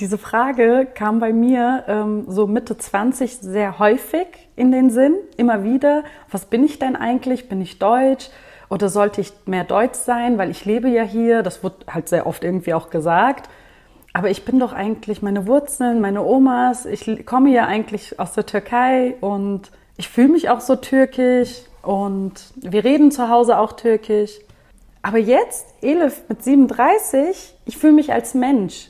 Diese Frage kam bei mir ähm, so Mitte 20 sehr häufig in den Sinn, immer wieder. Was bin ich denn eigentlich? Bin ich deutsch? Oder sollte ich mehr deutsch sein, weil ich lebe ja hier? Das wird halt sehr oft irgendwie auch gesagt. Aber ich bin doch eigentlich meine Wurzeln, meine Omas. Ich komme ja eigentlich aus der Türkei und ich fühle mich auch so türkisch und wir reden zu Hause auch türkisch. Aber jetzt, Elif mit 37, ich fühle mich als Mensch.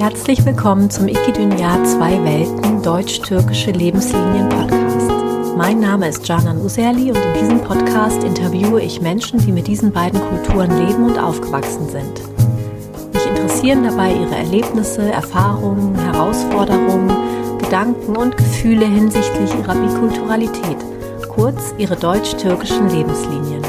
Herzlich willkommen zum Ikidunya Zwei Welten Deutsch-Türkische Lebenslinien Podcast. Mein Name ist Canan Userli und in diesem Podcast interviewe ich Menschen, die mit diesen beiden Kulturen leben und aufgewachsen sind. Mich interessieren dabei ihre Erlebnisse, Erfahrungen, Herausforderungen, Gedanken und Gefühle hinsichtlich ihrer Bikulturalität, kurz ihre deutsch-türkischen Lebenslinien.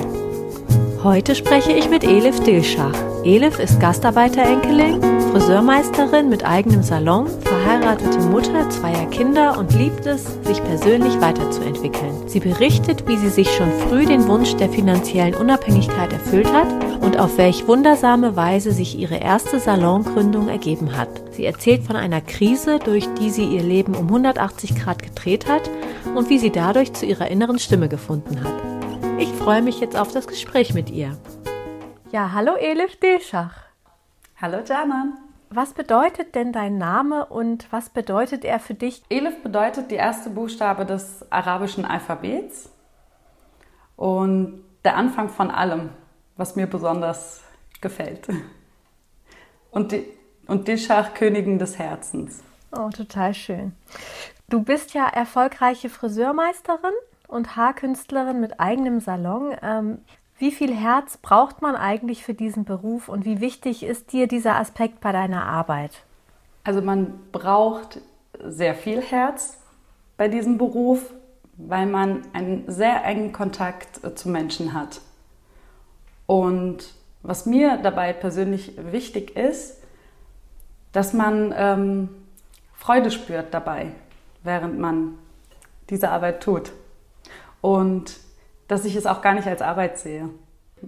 Heute spreche ich mit Elif Dilschach. Elif ist Gastarbeiterenkelin, Friseurmeisterin mit eigenem Salon, verheiratete Mutter zweier Kinder und liebt es, sich persönlich weiterzuentwickeln. Sie berichtet, wie sie sich schon früh den Wunsch der finanziellen Unabhängigkeit erfüllt hat und auf welch wundersame Weise sich ihre erste Salongründung ergeben hat. Sie erzählt von einer Krise, durch die sie ihr Leben um 180 Grad gedreht hat und wie sie dadurch zu ihrer inneren Stimme gefunden hat. Ich freue mich jetzt auf das Gespräch mit ihr. Ja, hallo Elif Dilschach. Hallo Janan. Was bedeutet denn dein Name und was bedeutet er für dich? Elif bedeutet die erste Buchstabe des arabischen Alphabets und der Anfang von allem, was mir besonders gefällt. Und, die, und Dilschach, Königin des Herzens. Oh, total schön. Du bist ja erfolgreiche Friseurmeisterin und Haarkünstlerin mit eigenem Salon. Ähm, wie viel Herz braucht man eigentlich für diesen Beruf und wie wichtig ist dir dieser Aspekt bei deiner Arbeit? Also man braucht sehr viel Herz bei diesem Beruf, weil man einen sehr engen Kontakt äh, zu Menschen hat. Und was mir dabei persönlich wichtig ist, dass man ähm, Freude spürt dabei, während man diese Arbeit tut und dass ich es auch gar nicht als Arbeit sehe.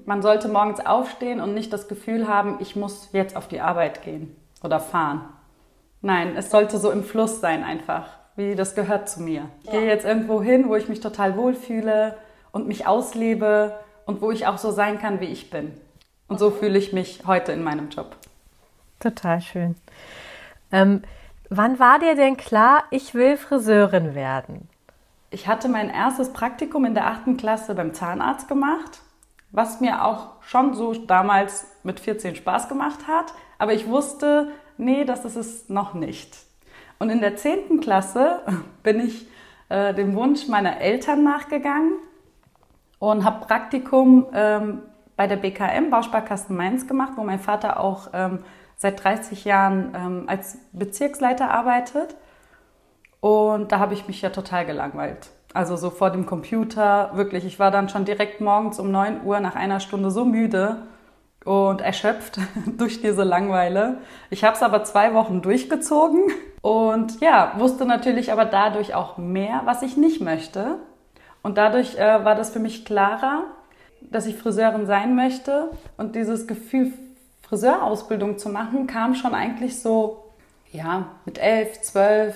Man sollte morgens aufstehen und nicht das Gefühl haben, ich muss jetzt auf die Arbeit gehen oder fahren. Nein, es sollte so im Fluss sein einfach, wie das gehört zu mir. Ich gehe jetzt irgendwo hin, wo ich mich total wohlfühle und mich auslebe und wo ich auch so sein kann, wie ich bin. Und so fühle ich mich heute in meinem Job. Total schön. Ähm, wann war dir denn klar, ich will Friseurin werden? Ich hatte mein erstes Praktikum in der achten Klasse beim Zahnarzt gemacht, was mir auch schon so damals mit 14 Spaß gemacht hat. Aber ich wusste, nee, das ist es noch nicht. Und in der zehnten Klasse bin ich äh, dem Wunsch meiner Eltern nachgegangen und habe Praktikum ähm, bei der BKM, Bausparkassen Mainz, gemacht, wo mein Vater auch ähm, seit 30 Jahren ähm, als Bezirksleiter arbeitet. Und da habe ich mich ja total gelangweilt. Also so vor dem Computer, wirklich. Ich war dann schon direkt morgens um 9 Uhr nach einer Stunde so müde und erschöpft durch diese Langweile. Ich habe es aber zwei Wochen durchgezogen und ja, wusste natürlich aber dadurch auch mehr, was ich nicht möchte. Und dadurch äh, war das für mich klarer, dass ich Friseurin sein möchte. Und dieses Gefühl, Friseurausbildung zu machen, kam schon eigentlich so, ja, mit elf, zwölf,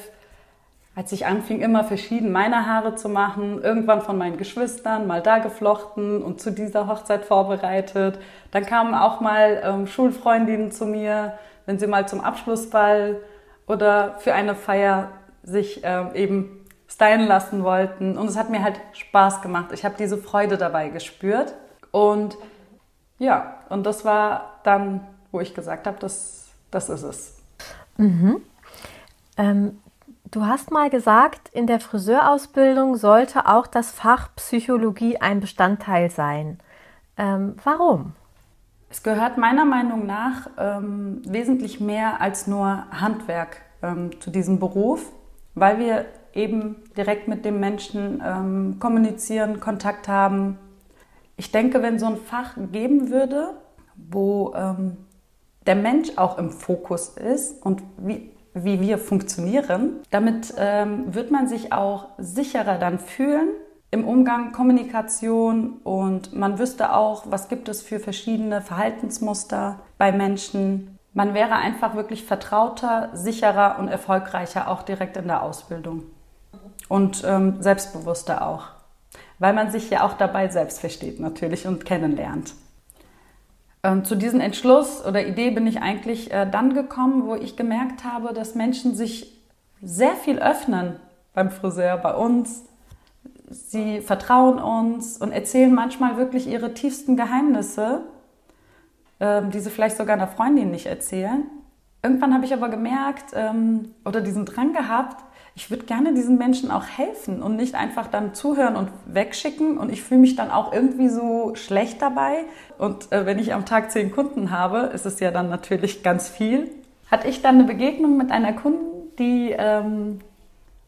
als ich anfing, immer verschieden meine Haare zu machen, irgendwann von meinen Geschwistern, mal da geflochten und zu dieser Hochzeit vorbereitet. Dann kamen auch mal ähm, Schulfreundinnen zu mir, wenn sie mal zum Abschlussball oder für eine Feier sich ähm, eben stylen lassen wollten. Und es hat mir halt Spaß gemacht. Ich habe diese Freude dabei gespürt. Und ja, und das war dann, wo ich gesagt habe, das, das ist es. Mhm. Ähm, Du hast mal gesagt, in der Friseurausbildung sollte auch das Fach Psychologie ein Bestandteil sein. Ähm, warum? Es gehört meiner Meinung nach ähm, wesentlich mehr als nur Handwerk ähm, zu diesem Beruf, weil wir eben direkt mit dem Menschen ähm, kommunizieren, Kontakt haben. Ich denke, wenn so ein Fach geben würde, wo ähm, der Mensch auch im Fokus ist und wie wie wir funktionieren. Damit ähm, wird man sich auch sicherer dann fühlen im Umgang, Kommunikation und man wüsste auch, was gibt es für verschiedene Verhaltensmuster bei Menschen, Man wäre einfach wirklich vertrauter, sicherer und erfolgreicher auch direkt in der Ausbildung. Und ähm, selbstbewusster auch. Weil man sich ja auch dabei selbst versteht natürlich und kennenlernt. Ähm, zu diesem Entschluss oder Idee bin ich eigentlich äh, dann gekommen, wo ich gemerkt habe, dass Menschen sich sehr viel öffnen beim Friseur, bei uns. Sie vertrauen uns und erzählen manchmal wirklich ihre tiefsten Geheimnisse, äh, die sie vielleicht sogar einer Freundin nicht erzählen. Irgendwann habe ich aber gemerkt ähm, oder diesen Drang gehabt, ich würde gerne diesen Menschen auch helfen und nicht einfach dann zuhören und wegschicken. Und ich fühle mich dann auch irgendwie so schlecht dabei. Und äh, wenn ich am Tag zehn Kunden habe, ist es ja dann natürlich ganz viel. Hatte ich dann eine Begegnung mit einer Kundin, die ähm,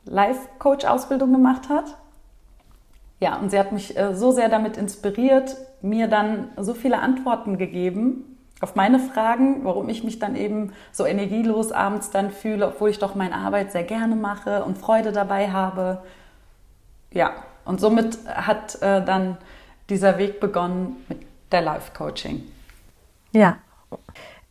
Life-Coach-Ausbildung gemacht hat. Ja, und sie hat mich äh, so sehr damit inspiriert, mir dann so viele Antworten gegeben, auf meine Fragen, warum ich mich dann eben so energielos abends dann fühle, obwohl ich doch meine Arbeit sehr gerne mache und Freude dabei habe. Ja, und somit hat äh, dann dieser Weg begonnen mit der Life Coaching. Ja.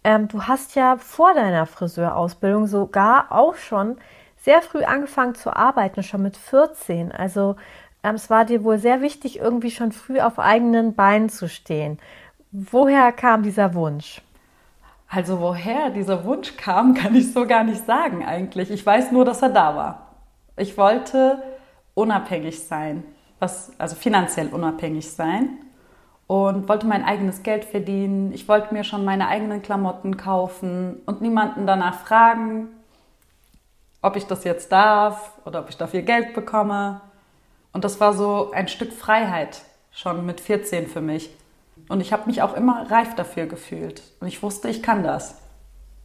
Ähm, du hast ja vor deiner Friseurausbildung sogar auch schon sehr früh angefangen zu arbeiten, schon mit 14. Also ähm, es war dir wohl sehr wichtig, irgendwie schon früh auf eigenen Beinen zu stehen. Woher kam dieser Wunsch? Also woher dieser Wunsch kam, kann ich so gar nicht sagen eigentlich. Ich weiß nur, dass er da war. Ich wollte unabhängig sein, was, also finanziell unabhängig sein und wollte mein eigenes Geld verdienen. Ich wollte mir schon meine eigenen Klamotten kaufen und niemanden danach fragen, ob ich das jetzt darf oder ob ich dafür Geld bekomme. Und das war so ein Stück Freiheit schon mit 14 für mich. Und ich habe mich auch immer reif dafür gefühlt. Und ich wusste, ich kann das.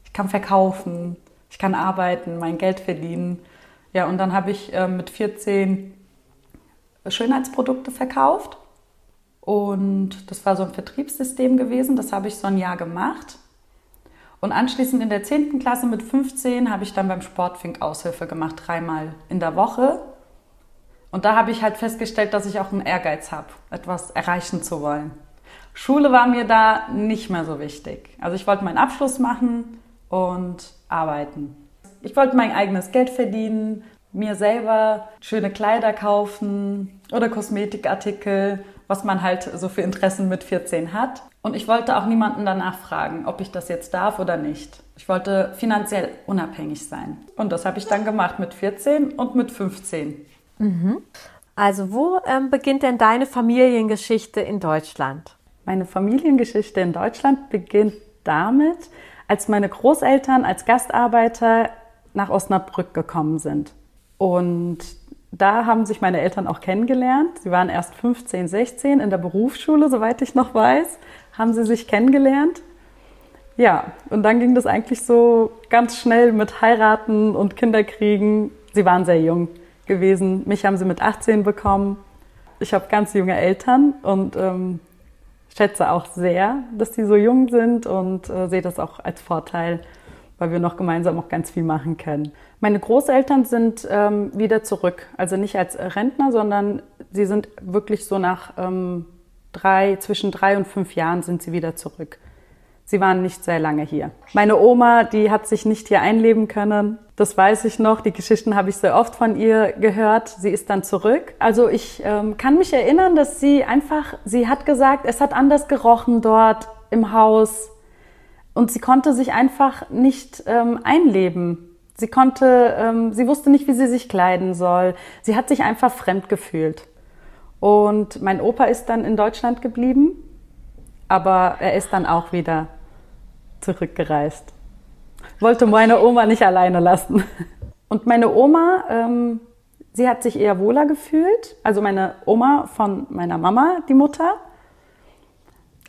Ich kann verkaufen, ich kann arbeiten, mein Geld verdienen. Ja, und dann habe ich äh, mit 14 Schönheitsprodukte verkauft. Und das war so ein Vertriebssystem gewesen. Das habe ich so ein Jahr gemacht. Und anschließend in der 10. Klasse mit 15 habe ich dann beim Sportfink Aushilfe gemacht, dreimal in der Woche. Und da habe ich halt festgestellt, dass ich auch einen Ehrgeiz habe, etwas erreichen zu wollen. Schule war mir da nicht mehr so wichtig. Also ich wollte meinen Abschluss machen und arbeiten. Ich wollte mein eigenes Geld verdienen, mir selber schöne Kleider kaufen oder Kosmetikartikel, was man halt so für Interessen mit 14 hat. Und ich wollte auch niemanden danach fragen, ob ich das jetzt darf oder nicht. Ich wollte finanziell unabhängig sein. Und das habe ich dann gemacht mit 14 und mit 15. Mhm. Also wo ähm, beginnt denn deine Familiengeschichte in Deutschland? Meine Familiengeschichte in Deutschland beginnt damit, als meine Großeltern als Gastarbeiter nach Osnabrück gekommen sind. Und da haben sich meine Eltern auch kennengelernt. Sie waren erst 15, 16 in der Berufsschule, soweit ich noch weiß, haben sie sich kennengelernt. Ja, und dann ging das eigentlich so ganz schnell mit Heiraten und Kinderkriegen. Sie waren sehr jung gewesen. Mich haben sie mit 18 bekommen. Ich habe ganz junge Eltern und ähm, schätze auch sehr, dass die so jung sind und äh, sehe das auch als Vorteil, weil wir noch gemeinsam auch ganz viel machen können. Meine Großeltern sind ähm, wieder zurück, also nicht als Rentner, sondern sie sind wirklich so nach ähm, drei, zwischen drei und fünf Jahren sind sie wieder zurück. Sie waren nicht sehr lange hier. Meine Oma, die hat sich nicht hier einleben können. Das weiß ich noch. Die Geschichten habe ich sehr oft von ihr gehört. Sie ist dann zurück. Also ich ähm, kann mich erinnern, dass sie einfach, sie hat gesagt, es hat anders gerochen dort im Haus. Und sie konnte sich einfach nicht ähm, einleben. Sie konnte, ähm, sie wusste nicht, wie sie sich kleiden soll. Sie hat sich einfach fremd gefühlt. Und mein Opa ist dann in Deutschland geblieben aber er ist dann auch wieder zurückgereist. Wollte meine Oma nicht alleine lassen. Und meine Oma, ähm, sie hat sich eher wohler gefühlt. Also meine Oma von meiner Mama, die Mutter.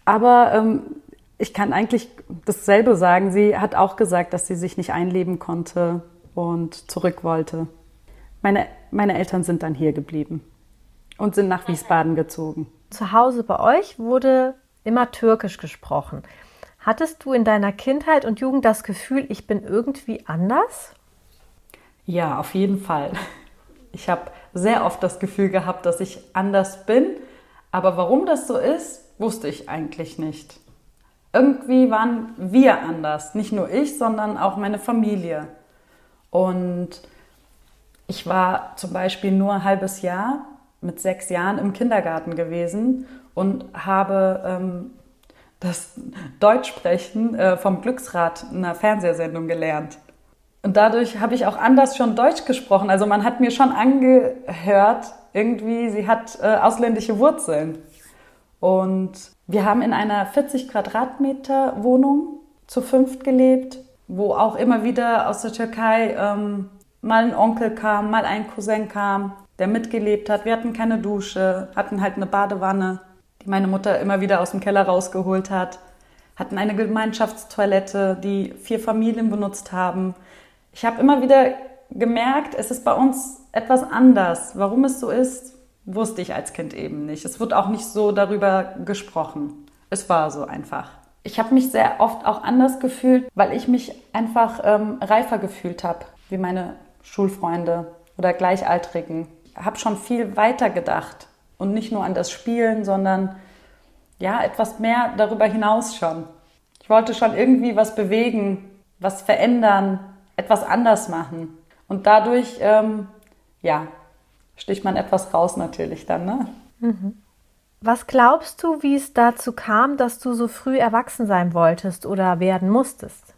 Aber ähm, ich kann eigentlich dasselbe sagen. Sie hat auch gesagt, dass sie sich nicht einleben konnte und zurück wollte. Meine, meine Eltern sind dann hier geblieben und sind nach Wiesbaden gezogen. Zu Hause bei euch wurde immer Türkisch gesprochen. Hattest du in deiner Kindheit und Jugend das Gefühl, ich bin irgendwie anders? Ja, auf jeden Fall. Ich habe sehr oft das Gefühl gehabt, dass ich anders bin, aber warum das so ist, wusste ich eigentlich nicht. irgendwie waren wir anders. Nicht nur ich, sondern auch meine Familie. Und ich war zum Beispiel nur ein halbes Jahr mit sechs Jahren im Kindergarten gewesen und habe ähm, das Deutschsprechen äh, vom Glücksrad einer Fernsehsendung gelernt. Und dadurch habe ich auch anders schon Deutsch gesprochen. Also man hat mir schon angehört, irgendwie, sie hat äh, ausländische Wurzeln. Und wir haben in einer 40 Quadratmeter Wohnung zu fünft gelebt, wo auch immer wieder aus der Türkei ähm, mal ein Onkel kam, mal ein Cousin kam, der mitgelebt hat. Wir hatten keine Dusche, hatten halt eine Badewanne, die meine Mutter immer wieder aus dem Keller rausgeholt hat, hatten eine Gemeinschaftstoilette, die vier Familien benutzt haben. Ich habe immer wieder gemerkt, es ist bei uns etwas anders. Warum es so ist, wusste ich als Kind eben nicht. Es wird auch nicht so darüber gesprochen. Es war so einfach. Ich habe mich sehr oft auch anders gefühlt, weil ich mich einfach ähm, reifer gefühlt habe, wie meine Schulfreunde oder Gleichaltrigen. Ich habe schon viel weiter gedacht und nicht nur an das Spielen, sondern ja, etwas mehr darüber hinaus schon. Ich wollte schon irgendwie was bewegen, was verändern, etwas anders machen. Und dadurch, ähm, ja, sticht man etwas raus natürlich dann. Ne? Mhm. Was glaubst du, wie es dazu kam, dass du so früh erwachsen sein wolltest oder werden musstest?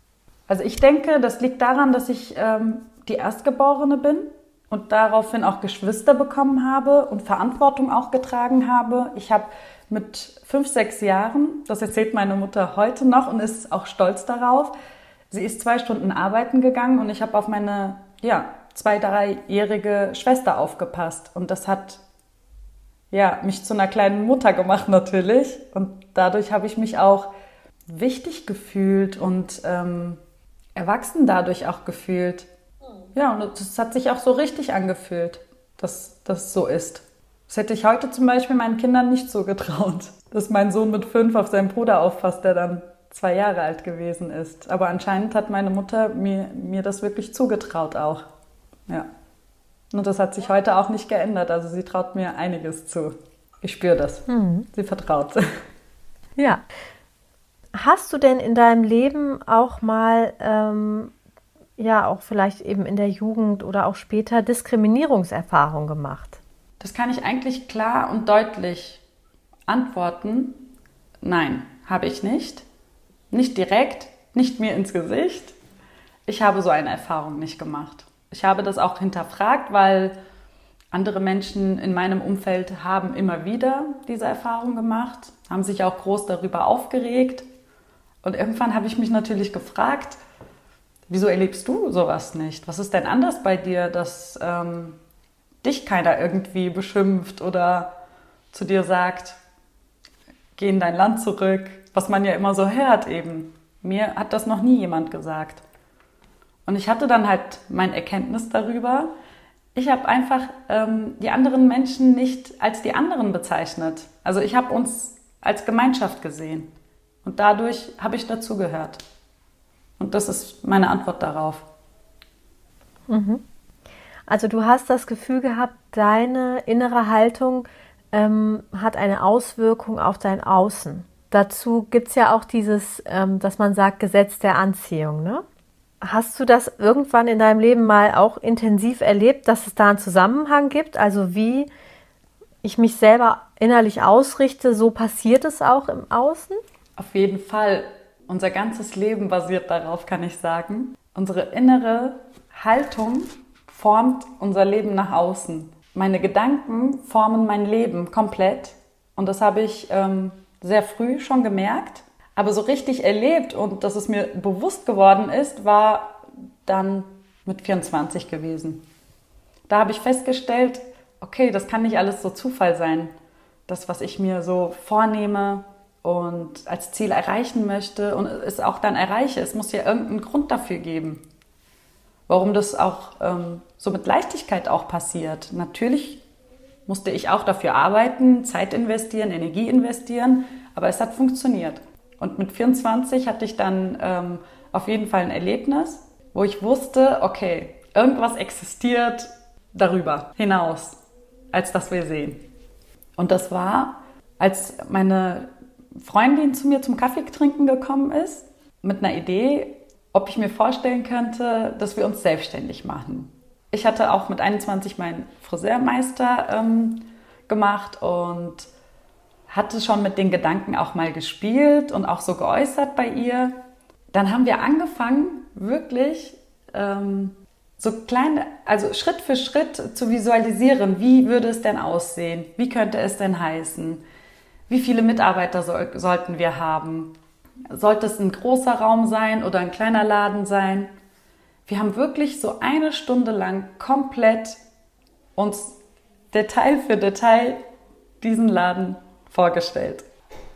Also ich denke, das liegt daran, dass ich ähm, die Erstgeborene bin und daraufhin auch Geschwister bekommen habe und Verantwortung auch getragen habe. Ich habe mit fünf, sechs Jahren, das erzählt meine Mutter heute noch und ist auch stolz darauf, sie ist zwei Stunden arbeiten gegangen und ich habe auf meine ja, zwei, dreijährige Schwester aufgepasst. Und das hat ja, mich zu einer kleinen Mutter gemacht natürlich. Und dadurch habe ich mich auch wichtig gefühlt und ähm, erwachsen dadurch auch gefühlt. Ja, und es hat sich auch so richtig angefühlt, dass das so ist. Das hätte ich heute zum Beispiel meinen Kindern nicht so getraut, dass mein Sohn mit fünf auf seinen Bruder aufpasst, der dann zwei Jahre alt gewesen ist. Aber anscheinend hat meine Mutter mir, mir das wirklich zugetraut auch. Ja. Und das hat sich heute auch nicht geändert. Also sie traut mir einiges zu. Ich spüre das. Mhm. Sie vertraut. Ja. Hast du denn in deinem Leben auch mal, ähm, ja, auch vielleicht eben in der Jugend oder auch später Diskriminierungserfahrung gemacht? Das kann ich eigentlich klar und deutlich antworten. Nein, habe ich nicht. Nicht direkt, nicht mir ins Gesicht. Ich habe so eine Erfahrung nicht gemacht. Ich habe das auch hinterfragt, weil andere Menschen in meinem Umfeld haben immer wieder diese Erfahrung gemacht, haben sich auch groß darüber aufgeregt. Und irgendwann habe ich mich natürlich gefragt, wieso erlebst du sowas nicht? Was ist denn anders bei dir, dass ähm, dich keiner irgendwie beschimpft oder zu dir sagt, geh in dein Land zurück, was man ja immer so hört eben. Mir hat das noch nie jemand gesagt. Und ich hatte dann halt mein Erkenntnis darüber. Ich habe einfach ähm, die anderen Menschen nicht als die anderen bezeichnet. Also ich habe uns als Gemeinschaft gesehen. Und dadurch habe ich dazugehört. Und das ist meine Antwort darauf. Mhm. Also du hast das Gefühl gehabt, deine innere Haltung ähm, hat eine Auswirkung auf dein Außen. Dazu gibt es ja auch dieses, ähm, dass man sagt, Gesetz der Anziehung. Ne? Hast du das irgendwann in deinem Leben mal auch intensiv erlebt, dass es da einen Zusammenhang gibt? Also wie ich mich selber innerlich ausrichte, so passiert es auch im Außen? Auf jeden Fall. Unser ganzes Leben basiert darauf, kann ich sagen. Unsere innere Haltung formt unser Leben nach außen. Meine Gedanken formen mein Leben komplett. Und das habe ich ähm, sehr früh schon gemerkt. Aber so richtig erlebt und dass es mir bewusst geworden ist, war dann mit 24 gewesen. Da habe ich festgestellt, okay, das kann nicht alles so Zufall sein. Das, was ich mir so vornehme und als Ziel erreichen möchte und es auch dann erreiche, es muss ja irgendeinen Grund dafür geben. Warum das auch ähm, so mit Leichtigkeit auch passiert. Natürlich musste ich auch dafür arbeiten, Zeit investieren, Energie investieren, aber es hat funktioniert. Und mit 24 hatte ich dann ähm, auf jeden Fall ein Erlebnis, wo ich wusste, okay, irgendwas existiert darüber hinaus, als das wir sehen. Und das war, als meine Freundin zu mir zum Kaffee trinken gekommen ist mit einer Idee, ob ich mir vorstellen könnte, dass wir uns selbstständig machen. Ich hatte auch mit 21 meinen Friseurmeister ähm, gemacht und hatte schon mit den Gedanken auch mal gespielt und auch so geäußert bei ihr. Dann haben wir angefangen, wirklich ähm, so kleine, also Schritt für Schritt zu visualisieren, wie würde es denn aussehen, wie könnte es denn heißen, wie viele Mitarbeiter soll, sollten wir haben, sollte es ein großer Raum sein oder ein kleiner Laden sein. Wir haben wirklich so eine Stunde lang komplett uns Detail für Detail diesen Laden vorgestellt.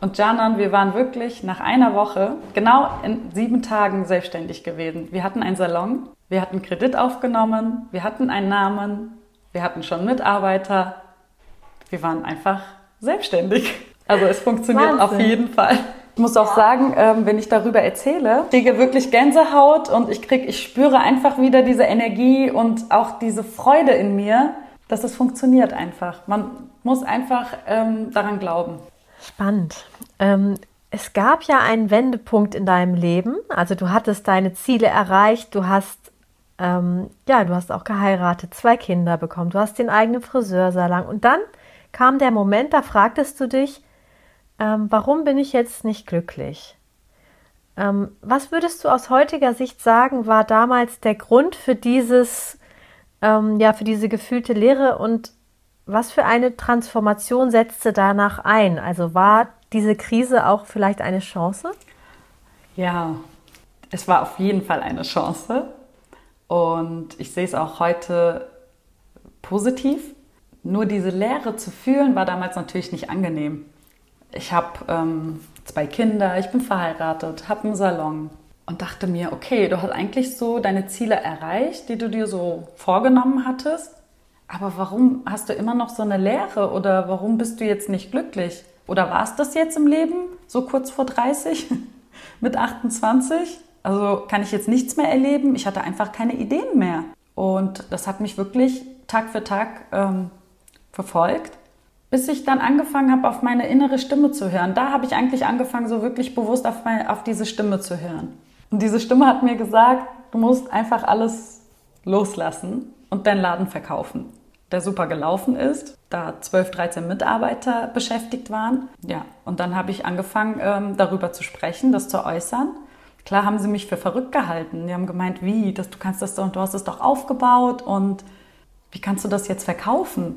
Und Jana und wir waren wirklich nach einer Woche genau in sieben Tagen selbstständig gewesen. Wir hatten einen Salon, wir hatten Kredit aufgenommen, wir hatten einen Namen, wir hatten schon Mitarbeiter. Wir waren einfach selbstständig. Also es funktioniert Wahnsinn. auf jeden Fall. Ich muss auch sagen, ähm, wenn ich darüber erzähle, kriege wirklich Gänsehaut und ich kriege, ich spüre einfach wieder diese Energie und auch diese Freude in mir, dass es funktioniert einfach. Man muss einfach ähm, daran glauben. Spannend. Ähm, es gab ja einen Wendepunkt in deinem Leben. Also du hattest deine Ziele erreicht, du hast ähm, ja, du hast auch geheiratet, zwei Kinder bekommen, du hast den eigenen Friseursalon und dann kam der Moment, da fragtest du dich, ähm, warum bin ich jetzt nicht glücklich? Ähm, was würdest du aus heutiger Sicht sagen, war damals der Grund für dieses, ähm, ja, für diese gefühlte Leere und was für eine Transformation setzte danach ein? Also war diese Krise auch vielleicht eine Chance? Ja, es war auf jeden Fall eine Chance. Und ich sehe es auch heute positiv. Nur diese Leere zu fühlen, war damals natürlich nicht angenehm. Ich habe ähm, zwei Kinder, ich bin verheiratet, habe einen Salon und dachte mir, okay, du hast eigentlich so deine Ziele erreicht, die du dir so vorgenommen hattest. Aber warum hast du immer noch so eine Leere oder warum bist du jetzt nicht glücklich? Oder war es das jetzt im Leben, so kurz vor 30, mit 28? Also kann ich jetzt nichts mehr erleben. Ich hatte einfach keine Ideen mehr. Und das hat mich wirklich Tag für Tag ähm, verfolgt, bis ich dann angefangen habe, auf meine innere Stimme zu hören. Da habe ich eigentlich angefangen, so wirklich bewusst auf, meine, auf diese Stimme zu hören. Und diese Stimme hat mir gesagt, du musst einfach alles loslassen und deinen Laden verkaufen der super gelaufen ist, da 12, 13 Mitarbeiter beschäftigt waren. Ja, und dann habe ich angefangen, ähm, darüber zu sprechen, das zu äußern. Klar haben sie mich für verrückt gehalten. Die haben gemeint, wie, das, du kannst das und du hast es doch aufgebaut und wie kannst du das jetzt verkaufen?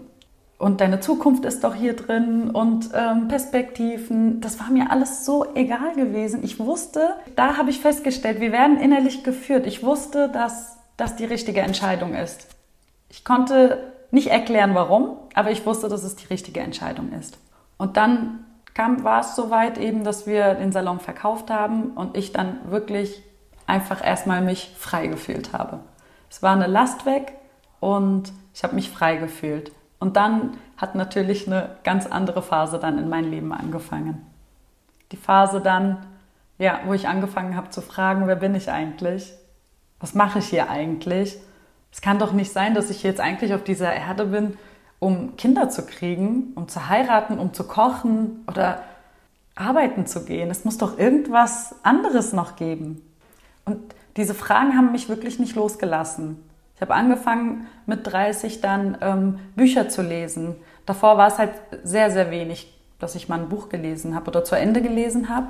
Und deine Zukunft ist doch hier drin und ähm, Perspektiven. Das war mir alles so egal gewesen. Ich wusste, da habe ich festgestellt, wir werden innerlich geführt. Ich wusste, dass das die richtige Entscheidung ist. Ich konnte nicht erklären, warum, aber ich wusste, dass es die richtige Entscheidung ist. Und dann kam, war es soweit eben, dass wir den Salon verkauft haben und ich dann wirklich einfach erstmal mich frei gefühlt habe. Es war eine Last weg und ich habe mich frei gefühlt. Und dann hat natürlich eine ganz andere Phase dann in mein Leben angefangen. Die Phase dann, ja, wo ich angefangen habe zu fragen, wer bin ich eigentlich? Was mache ich hier eigentlich? es kann doch nicht sein, dass ich jetzt eigentlich auf dieser Erde bin, um Kinder zu kriegen, um zu heiraten, um zu kochen oder arbeiten zu gehen. Es muss doch irgendwas anderes noch geben. Und diese Fragen haben mich wirklich nicht losgelassen. Ich habe angefangen mit 30 dann ähm, Bücher zu lesen. Davor war es halt sehr, sehr wenig, dass ich mal ein Buch gelesen habe oder zu Ende gelesen habe.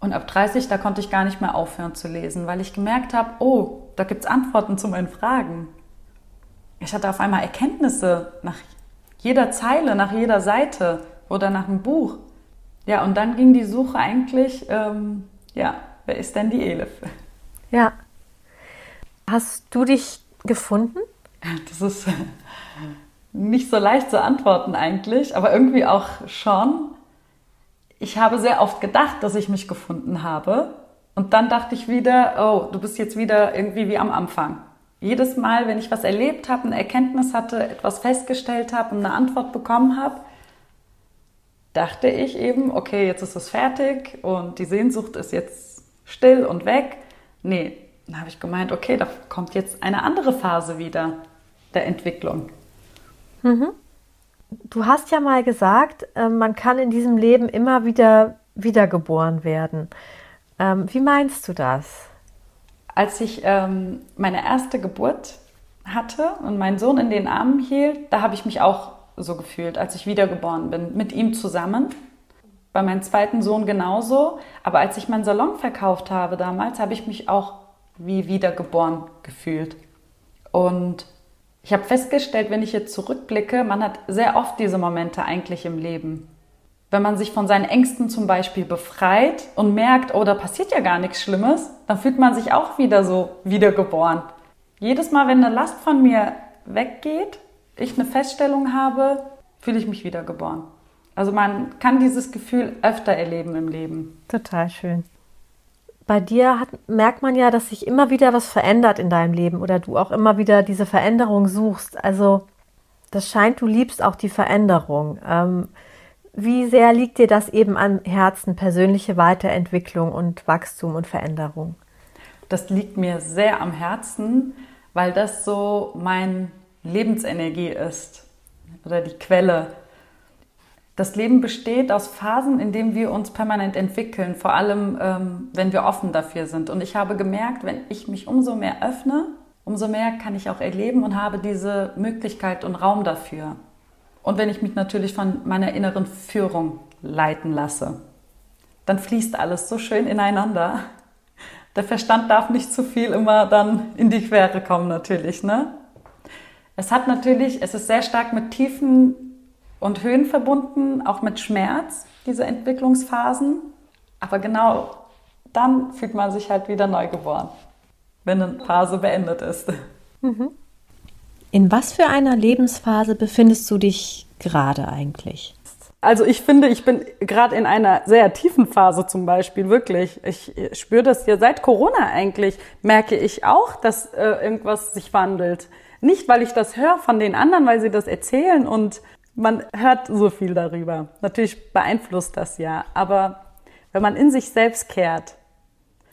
Und ab 30, da konnte ich gar nicht mehr aufhören zu lesen, weil ich gemerkt habe, oh, da gibt es Antworten zu meinen Fragen. Ich hatte auf einmal Erkenntnisse nach jeder Zeile, nach jeder Seite oder nach einem Buch. Ja, und dann ging die Suche eigentlich, ähm, ja, wer ist denn die Elif? Ja. Hast du dich gefunden? Das ist nicht so leicht zu antworten eigentlich, aber irgendwie auch schon ich habe sehr oft gedacht, dass ich mich gefunden habe. Und dann dachte ich wieder, oh, du bist jetzt wieder irgendwie wie am Anfang. Jedes Mal, wenn ich was erlebt habe, eine Erkenntnis hatte, etwas festgestellt habe und eine Antwort bekommen habe, dachte ich eben, okay, jetzt ist es fertig und die Sehnsucht ist jetzt still und weg. Nee, dann habe ich gemeint, okay, da kommt jetzt eine andere Phase wieder der Entwicklung. Mhm. Du hast ja mal gesagt, äh, man kann in diesem Leben immer wieder wiedergeboren werden. Ähm, wie meinst du das? Als ich ähm, meine erste Geburt hatte und meinen Sohn in den Armen hielt, da habe ich mich auch so gefühlt, als ich wiedergeboren bin, mit ihm zusammen. Bei meinem zweiten Sohn genauso. Aber als ich meinen Salon verkauft habe damals, habe ich mich auch wie wiedergeboren gefühlt. Und ich habe festgestellt, wenn ich jetzt zurückblicke, man hat sehr oft diese Momente eigentlich im Leben. Wenn man sich von seinen Ängsten zum Beispiel befreit und merkt, oh, da passiert ja gar nichts Schlimmes, dann fühlt man sich auch wieder so wiedergeboren. Jedes Mal, wenn eine Last von mir weggeht, ich eine Feststellung habe, fühle ich mich wiedergeboren. Also man kann dieses Gefühl öfter erleben im Leben. Total schön. Bei dir hat, merkt man ja, dass sich immer wieder was verändert in deinem Leben oder du auch immer wieder diese Veränderung suchst. Also das scheint, du liebst auch die Veränderung. Ähm, wie sehr liegt dir das eben am Herzen, persönliche Weiterentwicklung und Wachstum und Veränderung? Das liegt mir sehr am Herzen, weil das so mein Lebensenergie ist oder die Quelle. Das Leben besteht aus Phasen, in denen wir uns permanent entwickeln, vor allem ähm, wenn wir offen dafür sind. Und ich habe gemerkt, wenn ich mich umso mehr öffne, umso mehr kann ich auch erleben und habe diese Möglichkeit und Raum dafür. Und wenn ich mich natürlich von meiner inneren Führung leiten lasse, dann fließt alles so schön ineinander. Der Verstand darf nicht zu viel immer dann in die Quere kommen, natürlich, ne? Es hat natürlich, es ist sehr stark mit Tiefen und Höhen verbunden, auch mit Schmerz, diese Entwicklungsphasen. Aber genau dann fühlt man sich halt wieder neu geboren, wenn eine Phase beendet ist. Mhm. In was für einer Lebensphase befindest du dich gerade eigentlich? Also ich finde, ich bin gerade in einer sehr tiefen Phase zum Beispiel, wirklich. Ich spüre das ja seit Corona eigentlich, merke ich auch, dass äh, irgendwas sich wandelt. Nicht, weil ich das höre von den anderen, weil sie das erzählen und man hört so viel darüber. Natürlich beeinflusst das ja, aber wenn man in sich selbst kehrt,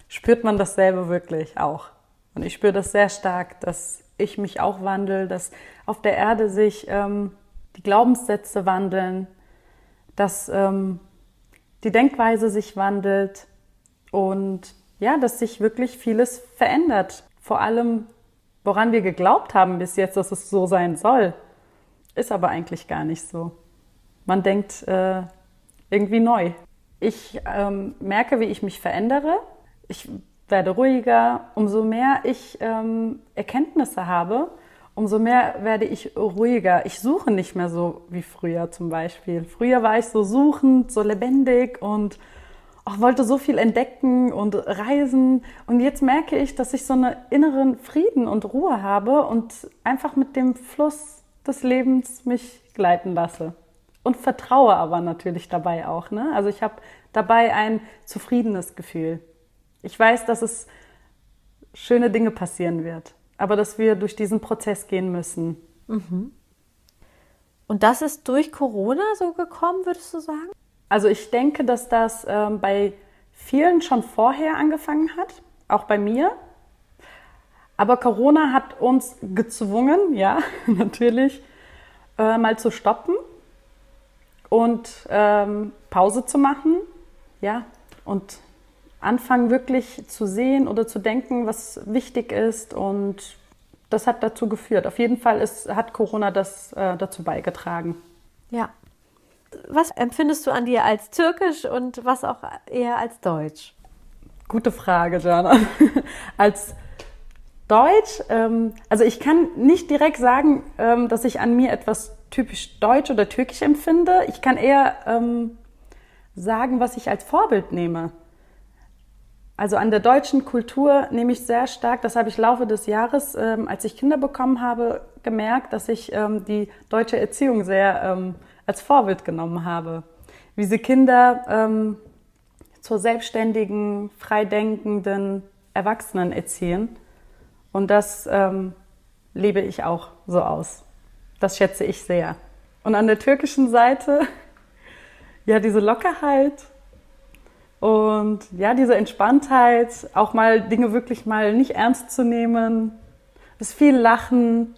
spürt man dasselbe wirklich auch. Und ich spüre das sehr stark, dass ich mich auch wandle, dass auf der Erde sich ähm, die Glaubenssätze wandeln, dass ähm, die Denkweise sich wandelt und ja, dass sich wirklich vieles verändert. Vor allem woran wir geglaubt haben bis jetzt, dass es so sein soll, ist aber eigentlich gar nicht so. Man denkt äh, irgendwie neu. Ich ähm, merke, wie ich mich verändere. Ich werde ruhiger. Umso mehr ich ähm, Erkenntnisse habe, umso mehr werde ich ruhiger. Ich suche nicht mehr so wie früher zum Beispiel. Früher war ich so suchend, so lebendig und auch wollte so viel entdecken und reisen. Und jetzt merke ich, dass ich so einen inneren Frieden und Ruhe habe und einfach mit dem Fluss des Lebens mich gleiten lasse. Und vertraue aber natürlich dabei auch. Ne? Also ich habe dabei ein zufriedenes Gefühl. Ich weiß, dass es schöne Dinge passieren wird, aber dass wir durch diesen Prozess gehen müssen. Mhm. Und das ist durch Corona so gekommen, würdest du sagen? Also ich denke, dass das ähm, bei vielen schon vorher angefangen hat, auch bei mir. Aber Corona hat uns gezwungen, ja, natürlich, äh, mal zu stoppen und ähm, Pause zu machen, ja, und anfangen wirklich zu sehen oder zu denken, was wichtig ist und das hat dazu geführt. Auf jeden Fall ist, hat Corona das äh, dazu beigetragen. Ja, was empfindest du an dir als türkisch und was auch eher als deutsch? Gute Frage, Jana. als Deutsch, ähm, also ich kann nicht direkt sagen, ähm, dass ich an mir etwas typisch deutsch oder türkisch empfinde. Ich kann eher ähm, sagen, was ich als Vorbild nehme. Also an der deutschen Kultur nehme ich sehr stark, das habe ich Laufe des Jahres, ähm, als ich Kinder bekommen habe, gemerkt, dass ich ähm, die deutsche Erziehung sehr ähm, als Vorbild genommen habe. Wie sie Kinder ähm, zur selbstständigen, freidenkenden Erwachsenen erziehen. Und das ähm, lebe ich auch so aus. Das schätze ich sehr. Und an der türkischen Seite, ja, diese Lockerheit und ja, diese Entspanntheit, auch mal Dinge wirklich mal nicht ernst zu nehmen. Es ist viel Lachen.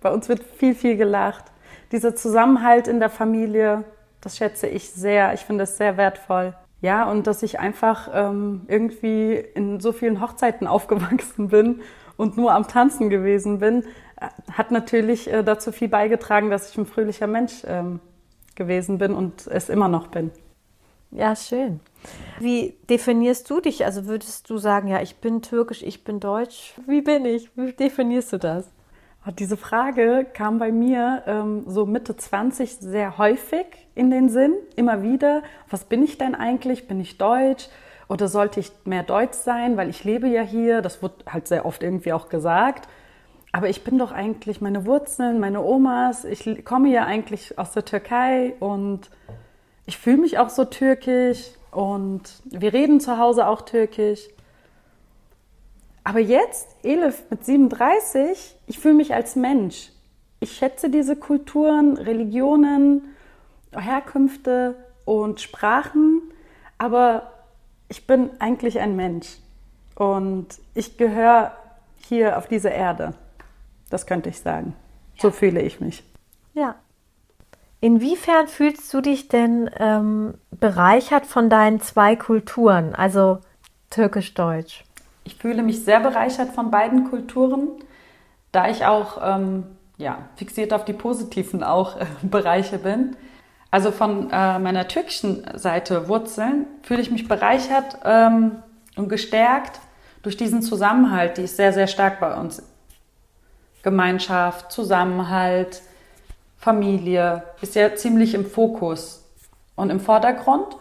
Bei uns wird viel, viel gelacht dieser Zusammenhalt in der Familie, Das schätze ich sehr. Ich finde es sehr wertvoll. Ja, und dass ich einfach ähm, irgendwie in so vielen Hochzeiten aufgewachsen bin und nur am Tanzen gewesen bin, äh, hat natürlich äh, dazu viel beigetragen, dass ich ein fröhlicher Mensch ähm, gewesen bin und es immer noch bin. Ja, schön. Wie definierst du dich? Also würdest du sagen, ja, ich bin türkisch, ich bin deutsch? Wie bin ich? Wie definierst du das? Diese Frage kam bei mir ähm, so Mitte 20 sehr häufig in den Sinn, immer wieder. Was bin ich denn eigentlich? Bin ich deutsch? Oder sollte ich mehr deutsch sein, weil ich lebe ja hier? Das wird halt sehr oft irgendwie auch gesagt. Aber ich bin doch eigentlich meine Wurzeln, meine Omas. Ich komme ja eigentlich aus der Türkei und ich fühle mich auch so türkisch und wir reden zu Hause auch türkisch. Aber jetzt, Elif mit 37, ich fühle mich als Mensch. Ich schätze diese Kulturen, Religionen, Herkünfte und Sprachen, aber ich bin eigentlich ein Mensch und ich gehöre hier auf diese Erde. Das könnte ich sagen. So fühle ich mich. Ja. Inwiefern fühlst du dich denn ähm, bereichert von deinen zwei Kulturen, also türkisch-deutsch? Ich fühle mich sehr bereichert von beiden Kulturen, da ich auch ähm, ja, fixiert auf die positiven auch äh, Bereiche bin. Also von äh, meiner türkischen Seite Wurzeln fühle ich mich bereichert ähm, und gestärkt durch diesen Zusammenhalt, die ist sehr, sehr stark bei uns. Gemeinschaft, Zusammenhalt, Familie ist ja ziemlich im Fokus und im Vordergrund.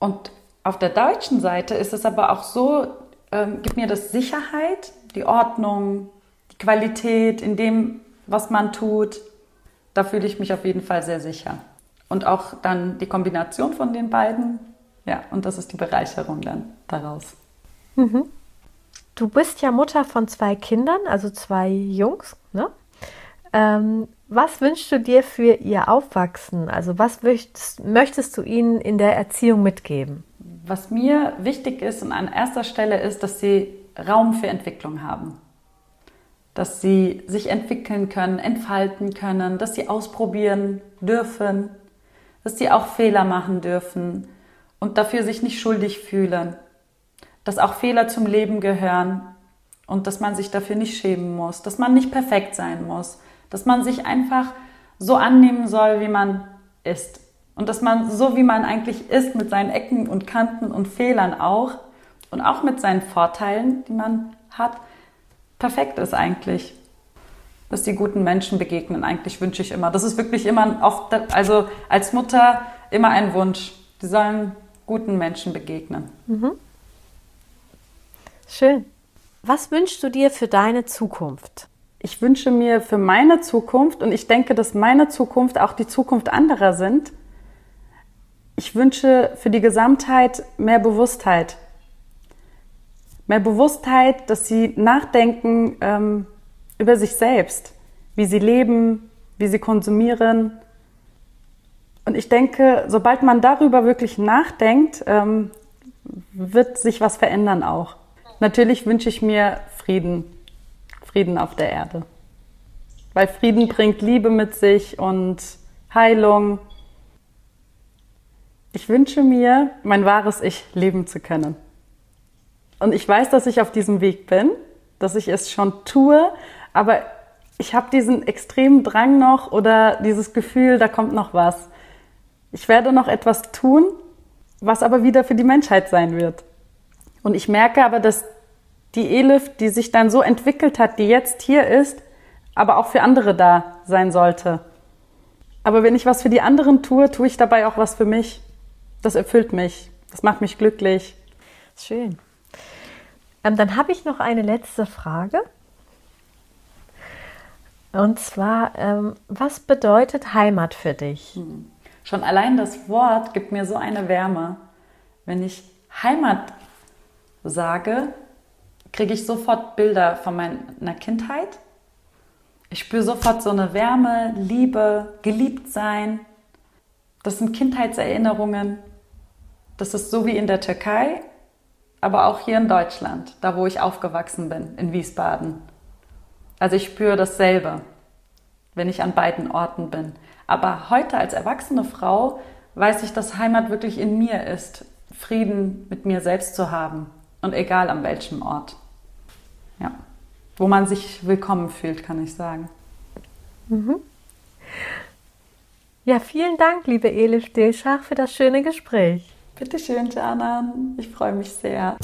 Und auf der deutschen Seite ist es aber auch so, ähm, gibt mir das Sicherheit, die Ordnung, die Qualität in dem, was man tut. Da fühle ich mich auf jeden Fall sehr sicher. Und auch dann die Kombination von den beiden. Ja, und das ist die Bereicherung dann daraus. Mhm. Du bist ja Mutter von zwei Kindern, also zwei Jungs. Ne? Ähm, was wünschst du dir für ihr Aufwachsen? Also was möchtest, möchtest du ihnen in der Erziehung mitgeben? Was mir wichtig ist und an erster Stelle ist, dass sie Raum für Entwicklung haben. Dass sie sich entwickeln können, entfalten können, dass sie ausprobieren dürfen, dass sie auch Fehler machen dürfen und dafür sich nicht schuldig fühlen, dass auch Fehler zum Leben gehören und dass man sich dafür nicht schämen muss, dass man nicht perfekt sein muss, dass man sich einfach so annehmen soll, wie man ist und dass man so, wie man eigentlich ist, mit seinen Ecken und Kanten und Fehlern auch und auch mit seinen Vorteilen, die man hat, perfekt ist eigentlich dass die guten Menschen begegnen. Eigentlich wünsche ich immer. Das ist wirklich immer oft, also als Mutter immer ein Wunsch. Die sollen guten Menschen begegnen. Mhm. Schön. Was wünschst du dir für deine Zukunft? Ich wünsche mir für meine Zukunft, und ich denke, dass meine Zukunft auch die Zukunft anderer sind, ich wünsche für die Gesamtheit mehr Bewusstheit. Mehr Bewusstheit, dass sie nachdenken, ähm, über sich selbst, wie sie leben, wie sie konsumieren. Und ich denke, sobald man darüber wirklich nachdenkt, ähm, wird sich was verändern auch. Natürlich wünsche ich mir Frieden, Frieden auf der Erde. Weil Frieden bringt Liebe mit sich und Heilung. Ich wünsche mir, mein wahres Ich leben zu können. Und ich weiß, dass ich auf diesem Weg bin, dass ich es schon tue, aber ich habe diesen extremen Drang noch oder dieses Gefühl, da kommt noch was. Ich werde noch etwas tun, was aber wieder für die Menschheit sein wird. Und ich merke aber, dass die Elif, die sich dann so entwickelt hat, die jetzt hier ist, aber auch für andere da sein sollte. Aber wenn ich was für die anderen tue, tue ich dabei auch was für mich. Das erfüllt mich. Das macht mich glücklich. Schön. Ähm, dann habe ich noch eine letzte Frage. Und zwar, ähm, was bedeutet Heimat für dich? Hm. Schon allein das Wort gibt mir so eine Wärme. Wenn ich Heimat sage, kriege ich sofort Bilder von meiner Kindheit. Ich spüre sofort so eine Wärme, Liebe, geliebt sein. Das sind Kindheitserinnerungen. Das ist so wie in der Türkei, aber auch hier in Deutschland, da wo ich aufgewachsen bin, in Wiesbaden. Also ich spüre dasselbe, wenn ich an beiden Orten bin. Aber heute als erwachsene Frau weiß ich, dass Heimat wirklich in mir ist, Frieden mit mir selbst zu haben. Und egal an welchem Ort. Ja. Wo man sich willkommen fühlt, kann ich sagen. Mhm. Ja, vielen Dank, liebe Ele Stillschach, für das schöne Gespräch. Bitte schön, Janan. Ich freue mich sehr.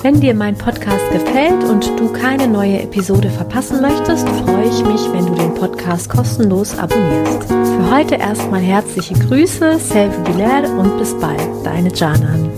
Wenn dir mein Podcast gefällt und du keine neue Episode verpassen möchtest, freue ich mich, wenn du den Podcast kostenlos abonnierst. Für heute erstmal herzliche Grüße, Selve Bilal und bis bald, deine Janan.